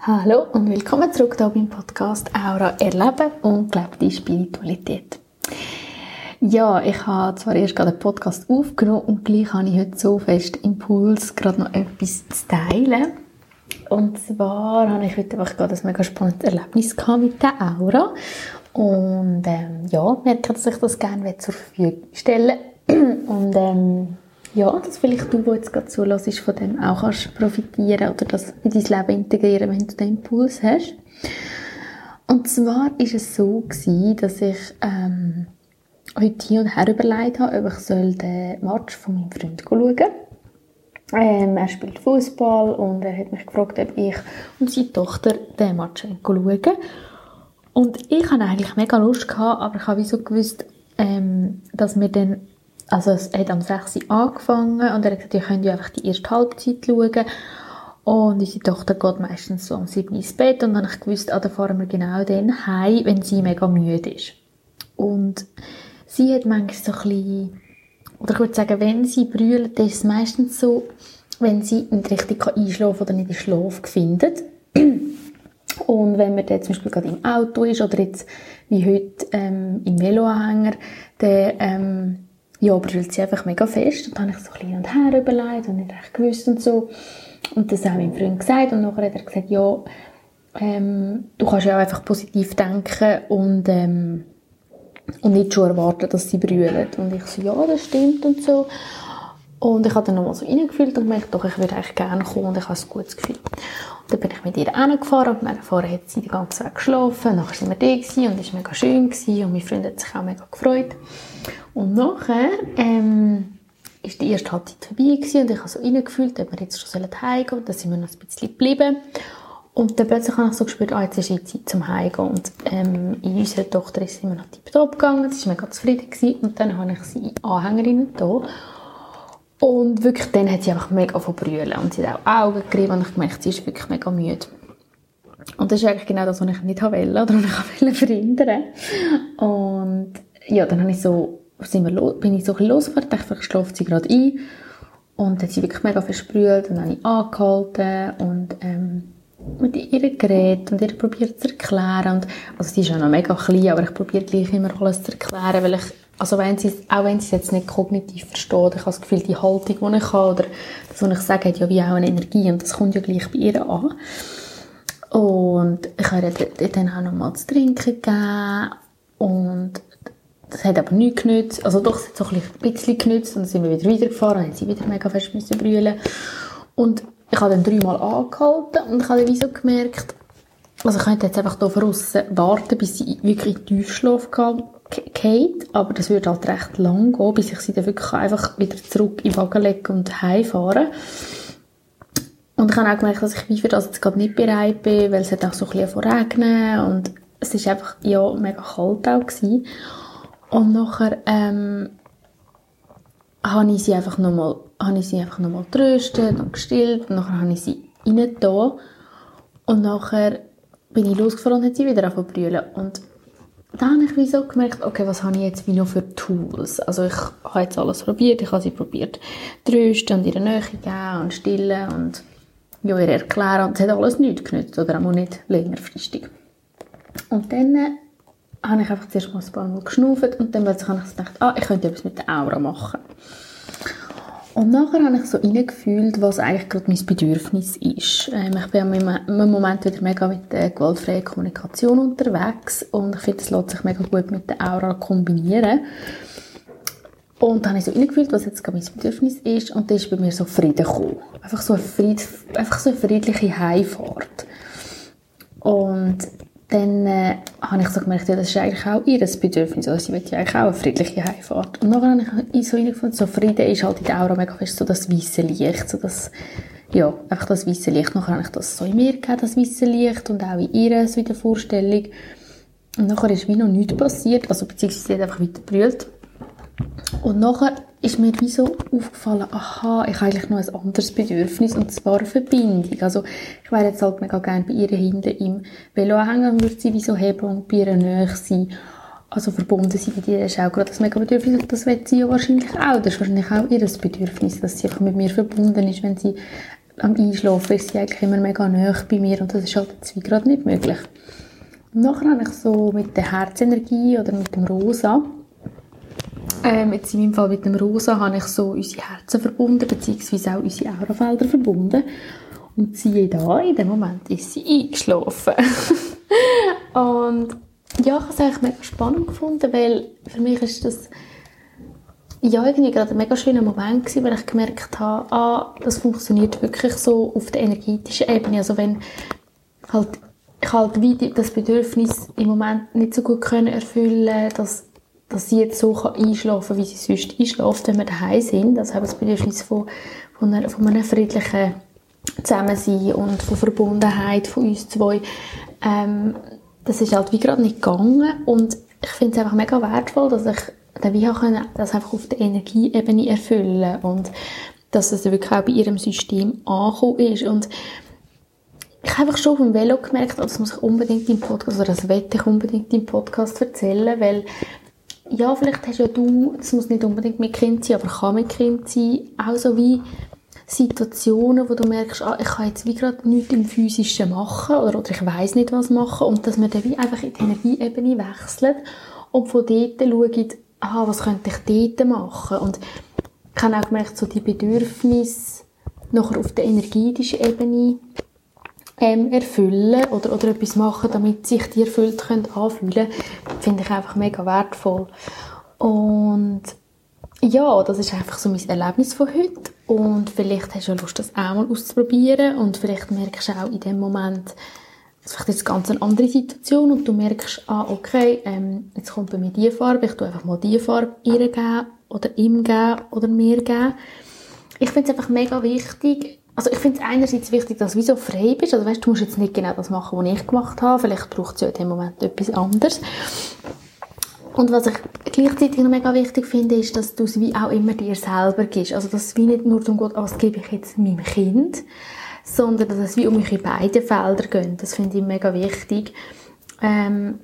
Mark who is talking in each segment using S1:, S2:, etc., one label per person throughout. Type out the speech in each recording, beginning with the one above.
S1: Hallo und willkommen zurück hier beim Podcast Aura Erleben und gelebte Spiritualität. Ja, ich habe zwar erst gerade einen Podcast aufgenommen und gleich habe ich heute so fest Impuls, gerade noch etwas zu teilen. Und zwar habe ich heute einfach gerade ein mega spannendes Erlebnis gehabt mit der Aura. Und ähm, ja, merke, dass ich das gerne zur Verfügung stellen Und ähm, ja, dass vielleicht du, der jetzt gerade zulässt, von dem auch kannst profitieren oder das in dein Leben integrieren, wenn du den Impuls hast. Und zwar ist es so gewesen, dass ich ähm, heute hier und her überlegt habe, ob ich soll den Match von meinem Freund schauen ähm, Er spielt Fußball und er hat mich gefragt, ob ich und seine Tochter den Match schauen Und ich hatte eigentlich mega Lust gehabt, aber ich habe so gewusst, ähm, dass wir dann also es hat am 6 Uhr angefangen und er hat gesagt, ihr könnt ja einfach die erste Halbzeit schauen. Und unsere Tochter geht meistens so um 7 Uhr ins Bett und dann habe ich gewusst, ah, dann fahren wir genau dann heim, wenn sie mega müde ist. Und sie hat manchmal so ein bisschen, oder ich würde sagen, wenn sie brüllt, ist es meistens so, wenn sie nicht richtig einschlafen oder nicht in Schlaf findet. Und wenn man dann zum Beispiel gerade im Auto ist oder jetzt wie heute ähm, im Veloanhänger, dann ähm, ja, brüllt sie einfach mega fest. Und dann habe ich so ein hin und her überlegt und nicht recht gewusst und so. Und das habe ich meinem Freund gesagt und nachher hat er gesagt, ja, ähm, du kannst ja auch einfach positiv denken und, ähm, und nicht schon erwarten, dass sie brüllen. Und ich so, ja, das stimmt und so. Und ich habe dann nochmal so reingefühlt und gemerkt, doch, ich würde eigentlich gerne kommen und ich habe ein gutes Gefühl. Und dann bin ich mit ihr hingefahren und meine Vorher hat sie die ganze Zeit geschlafen. Nachher sind wir da und es war mega schön gewesen und mein Freund hat sich auch mega gefreut. Und nachher, ähm, ist die erste Halbzeit vorbei gewesen und ich habe so reingefühlt, ob wir jetzt schon heimgehen sollen. Dann sind wir noch ein bisschen geblieben. Und dann plötzlich habe ich so gespürt, ah, jetzt ist die Zeit zum Heimgehen. Und ähm, in unserer Tochter ist sie immer noch tiptop gegangen, sie war mega zufrieden gewesen. Und dann habe ich sie in Anhängerinnen da. Und wirklich, dann hat sie einfach mega von brüllen. Und sie hat auch Augen gerieben und ich gemerkt, sie ist wirklich mega müde. Und das ist eigentlich genau das, was ich nicht wollte, oder was ich verhindern. Und ja, dann habe ich so sind wir bin ich so ein bisschen losgefahren, dachte, vielleicht schläft sie gerade ein. Und dann hat sie wirklich mega versprüht und dann habe ich angehalten und ähm, mit ihr geredet und ihr probiert zu erklären. Und, also sie ist ja noch mega klein, aber ich probiere gleich immer alles zu erklären, weil ich, also wenn sie, auch wenn sie es jetzt nicht kognitiv versteht, ich habe das Gefühl, die Haltung, die ich habe, oder das, was ich sage, hat ja wie auch eine Energie und das kommt ja gleich bei ihr an. Und ich habe ihr dann auch noch mal zu trinken gegeben und das hat aber nichts genützt. Also doch, es hat so ein bisschen genützt. Und dann sind wir wieder weitergefahren, dann sie wieder mega fest müssen brüllen. Und ich habe dann dreimal angehalten und ich habe dann wie so gemerkt, also ich könnte jetzt einfach hier draussen warten, bis sie wirklich in Tiefschlaf geht, aber das würde halt recht lang gehen, bis ich sie dann wirklich einfach wieder zurück in den Wagen lege und heimfahren. Und ich habe auch gemerkt, dass ich für das jetzt gerade nicht bereit bin, weil es hat auch so ein bisschen regnen und es ist einfach, ja, mega kalt auch gewesen. Und nachher ähm, habe ich sie einfach nochmal habe ich sie einfach nochmal getröstet und gestillt und nachher habe ich sie reingetan und nachher bin ich losgefahren und hat sie wieder angefangen zu dann habe ich wie so gemerkt, okay, was habe ich jetzt wie noch für Tools? Also ich habe jetzt alles probiert, ich habe sie probiert trösten und ihre Nähe geben und stillen und ja, ihr erklären und es hat alles nichts genützt oder auch nicht längerfristig. Und dann habe ich einfach zuerst mal ein paar Mal geschnauft und dann habe ich gedacht, ah, ich könnte etwas mit der Aura machen. Und nachher habe ich so reingefühlt, was eigentlich gerade mein Bedürfnis ist. Ähm, ich bin im Moment wieder mega mit der gewaltfreien Kommunikation unterwegs und ich finde, es lässt sich mega gut mit der Aura kombinieren. Und dann habe ich so reingefühlt, was jetzt gerade mein Bedürfnis ist und dann ist bei mir so Frieden gekommen. Einfach so eine, Fried, einfach so eine friedliche Heimfahrt. Und dann äh, habe ich so gemerkt, ja, das ist eigentlich auch ihr Bedürfnis. Also sie will ja eigentlich auch eine friedliche Heimfahrt. Und dann habe ich so gefunden, so Frieden ist halt in der Aura mega fest so das weiße Licht, so das, ja, einfach das weiße Licht. Nachher habe ich das so in mir gehabt, das weiße Licht, und auch in ihr so in der Vorstellung. Und nachher ist wie noch nichts passiert, also beziehungsweise sie hat einfach weiter brüllt. Und nachher ist mir wie so aufgefallen, aha, ich habe eigentlich noch ein anderes Bedürfnis, und zwar eine Verbindung. Also, ich wäre jetzt halt mega gerne bei ihr hinten im Velo hängen und würde sie wie so heben und bei ihr näher sein. Also verbunden sein mit ihr ist auch gerade das mega Bedürfnis und das will sie ja wahrscheinlich auch. Das ist wahrscheinlich auch ihr Bedürfnis, dass sie einfach mit mir verbunden ist, wenn sie am Einschlafen ist sie eigentlich immer mega nah bei mir und das ist halt jetzt wie gerade nicht möglich. Und nachher habe ich so mit der Herzenergie oder mit dem Rosa, ähm, jetzt in meinem Fall mit dem Rosa, habe ich so unsere Herzen verbunden, beziehungsweise auch unsere Aurafelder verbunden. Und siehe da, in dem Moment ist sie eingeschlafen. und ja, ich habe es eigentlich mega spannend gefunden, weil für mich ist das ja, irgendwie gerade ein mega schöner Moment gewesen, weil ich gemerkt habe, ah, das funktioniert wirklich so auf der energetischen Ebene. Also wenn halt, ich halt wie das Bedürfnis im Moment nicht so gut können erfüllen, dass, dass sie jetzt so einschlafen kann, wie sie sonst einschläft, wenn wir daheim sind. Also habe das Bedürfnis von, von, einer, von einem friedlichen Zusammensein und von Verbundenheit von uns zwei. Ähm, das ist halt wie gerade nicht gegangen und ich finde es einfach mega wertvoll, dass ich dann wie können das einfach auf der Energieebene erfüllen und dass es wirklich auch bei ihrem System angekommen ist und ich habe einfach schon dem Velo gemerkt, das muss ich unbedingt im Podcast, oder das wette ich unbedingt im Podcast erzählen, weil ja, vielleicht hast ja du, das muss nicht unbedingt mit Kind sein, aber kann mit Kind sein, auch so wie Situationen, wo du merkst, ah, ich kann jetzt wie gerade nichts im Physischen machen oder, oder ich weiß nicht, was machen und dass man dann wie einfach in die Energieebene wechselt und von dort schaut, aha, was könnte ich dort machen? Und ich habe auch gemerkt, so die Bedürfnisse nachher auf der energetischen Ebene ähm, erfüllen oder, oder etwas machen, damit sich die erfüllt können anfühlen, finde ich einfach mega wertvoll. Und ja, das ist einfach so mein Erlebnis von heute. Und vielleicht hast du Lust, das auch mal auszuprobieren. Und vielleicht merkst du auch in dem Moment, es ist jetzt ganz andere Situation und du merkst, ah, okay, ähm, jetzt kommt bei mir die Farbe, ich tue einfach mal die Farbe ihr geben oder ihm geben oder mir geben. Ich finde es einfach mega wichtig, also ich finde es einerseits wichtig, dass du so frei bist, also weißt, du musst jetzt nicht genau das machen, was ich gemacht habe, vielleicht braucht es ja in dem Moment etwas anderes. Und was ich gleichzeitig noch mega wichtig finde, ist, dass du es wie auch immer dir selber gibst. Also, dass es wie nicht nur darum geht, ah, was gebe ich jetzt meinem Kind, sondern dass es wie um eure beiden Felder geht. Das finde ich mega wichtig. Ähm,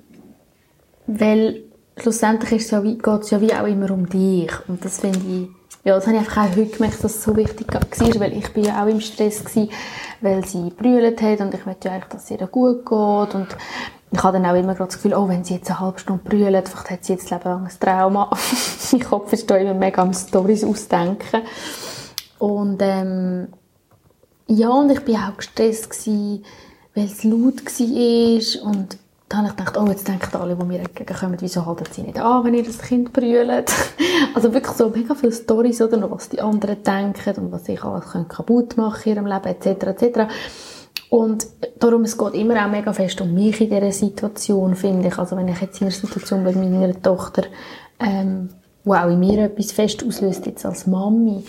S1: weil schlussendlich ja geht es ja wie auch immer um dich. Und das finde ich, ja, das habe ich einfach auch heute gemerkt, dass es so wichtig war, weil ich bin ja auch im Stress gewesen, weil sie brüllt hat und ich möchte ja eigentlich, dass es ihr gut geht und ich habe dann auch immer das Gefühl, oh, wenn sie jetzt eine halbe Stunde brüllt, vielleicht hat sie jetzt Leben lang ein Trauma. mein Kopf ist da immer mega am Storys ausdenken. Und, ähm, ja, und ich war auch gestresst, gewesen, weil es laut war. Und dann habe ich gedacht, oh, jetzt denken alle, die mir entgegenkommen, wieso halten sie nicht an, wenn ihr das Kind brüllt? also wirklich so mega viele Storys, oder noch, was die anderen denken und was ich alles kaputt machen in ihrem Leben, etc., etc. Und darum, es geht immer auch mega fest um mich in dieser Situation, finde ich. Also wenn ich jetzt in einer Situation mit meiner Tochter, ähm, wo auch in mir etwas fest auslöst, jetzt als Mami.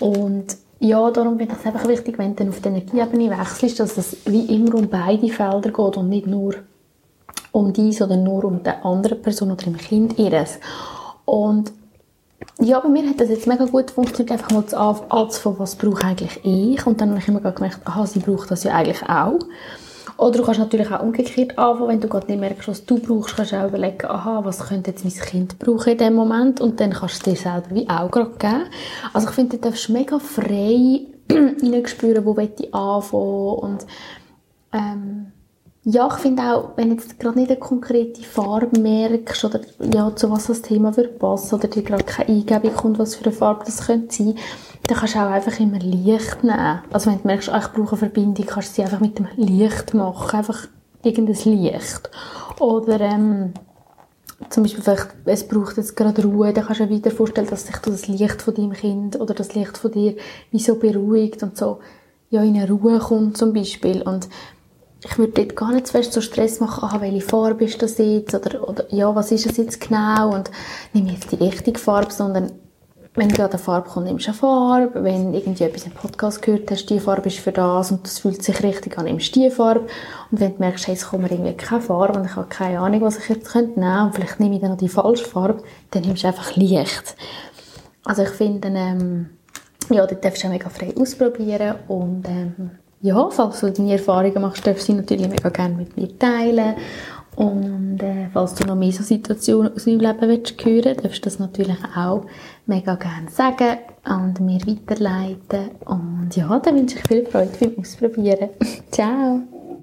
S1: Und ja, darum finde ich es einfach wichtig, wenn du dann auf die Energieebene wechselst, dass es wie immer um beide Felder geht und nicht nur um dies oder nur um die andere Person oder im Kind ihres. Und ja, bei mir hat das jetzt mega gut funktioniert, einfach mal zu anzufangen, was brauche eigentlich ich? Und dann habe ich immer gemerkt, aha, sie braucht das ja eigentlich auch. Oder du kannst natürlich auch umgekehrt anfangen, wenn du gerade nicht merkst, was du brauchst, kannst du auch überlegen, aha, was könnte jetzt mein Kind brauchen in dem Moment und dann kannst du es dir selber wie auch gerade geben. Also ich finde, du darfst mega frei hineinspüren, wo ich anfangen und ähm, ja, ich finde auch, wenn jetzt gerade nicht eine konkrete Farbe merkst oder ja, zu was das Thema wird passen oder dir gerade keine Eingebung kommt, was für eine Farbe das könnte sein, dann kannst du auch einfach immer Licht nehmen. Also wenn du merkst, ah, ich brauche eine Verbindung, kannst du sie einfach mit dem Licht machen. Einfach irgendein Licht. Oder ähm, zum Beispiel vielleicht, es braucht jetzt gerade Ruhe, dann kannst du dir wieder vorstellen, dass sich das Licht von deinem Kind oder das Licht von dir wie so beruhigt und so ja, in eine Ruhe kommt zum Beispiel. Und ich würde dort gar nicht zu fest so Stress machen, ah, welche Farbe ist das jetzt, oder, oder ja, was ist es jetzt genau, und nehme jetzt die richtige Farbe, sondern wenn gerade eine Farbe kommt, nimmst du eine Farbe. Wenn irgendwie etwas im Podcast gehört hast, die Farbe ist für das und das fühlt sich richtig an, nimmst du die Farbe. Und wenn du merkst, hey, es kommt mir irgendwie keine Farbe und ich habe keine Ahnung, was ich jetzt nehmen könnte und vielleicht nehme ich dann noch die falsche Farbe, dann nimmst du einfach Licht. Also ich finde, ähm, ja, das darfst du auch mega frei ausprobieren und ähm, ja, falls du deine Erfahrungen machst, darfst du sie natürlich mega gerne mit mir teilen. Und äh, falls du noch mehr so Situationen aus deinem Leben willst hören, darfst du das natürlich auch mega gerne sagen. und mir weiterleiten. Und ja, dann wünsche ich viel Freude beim Ausprobieren. Ciao!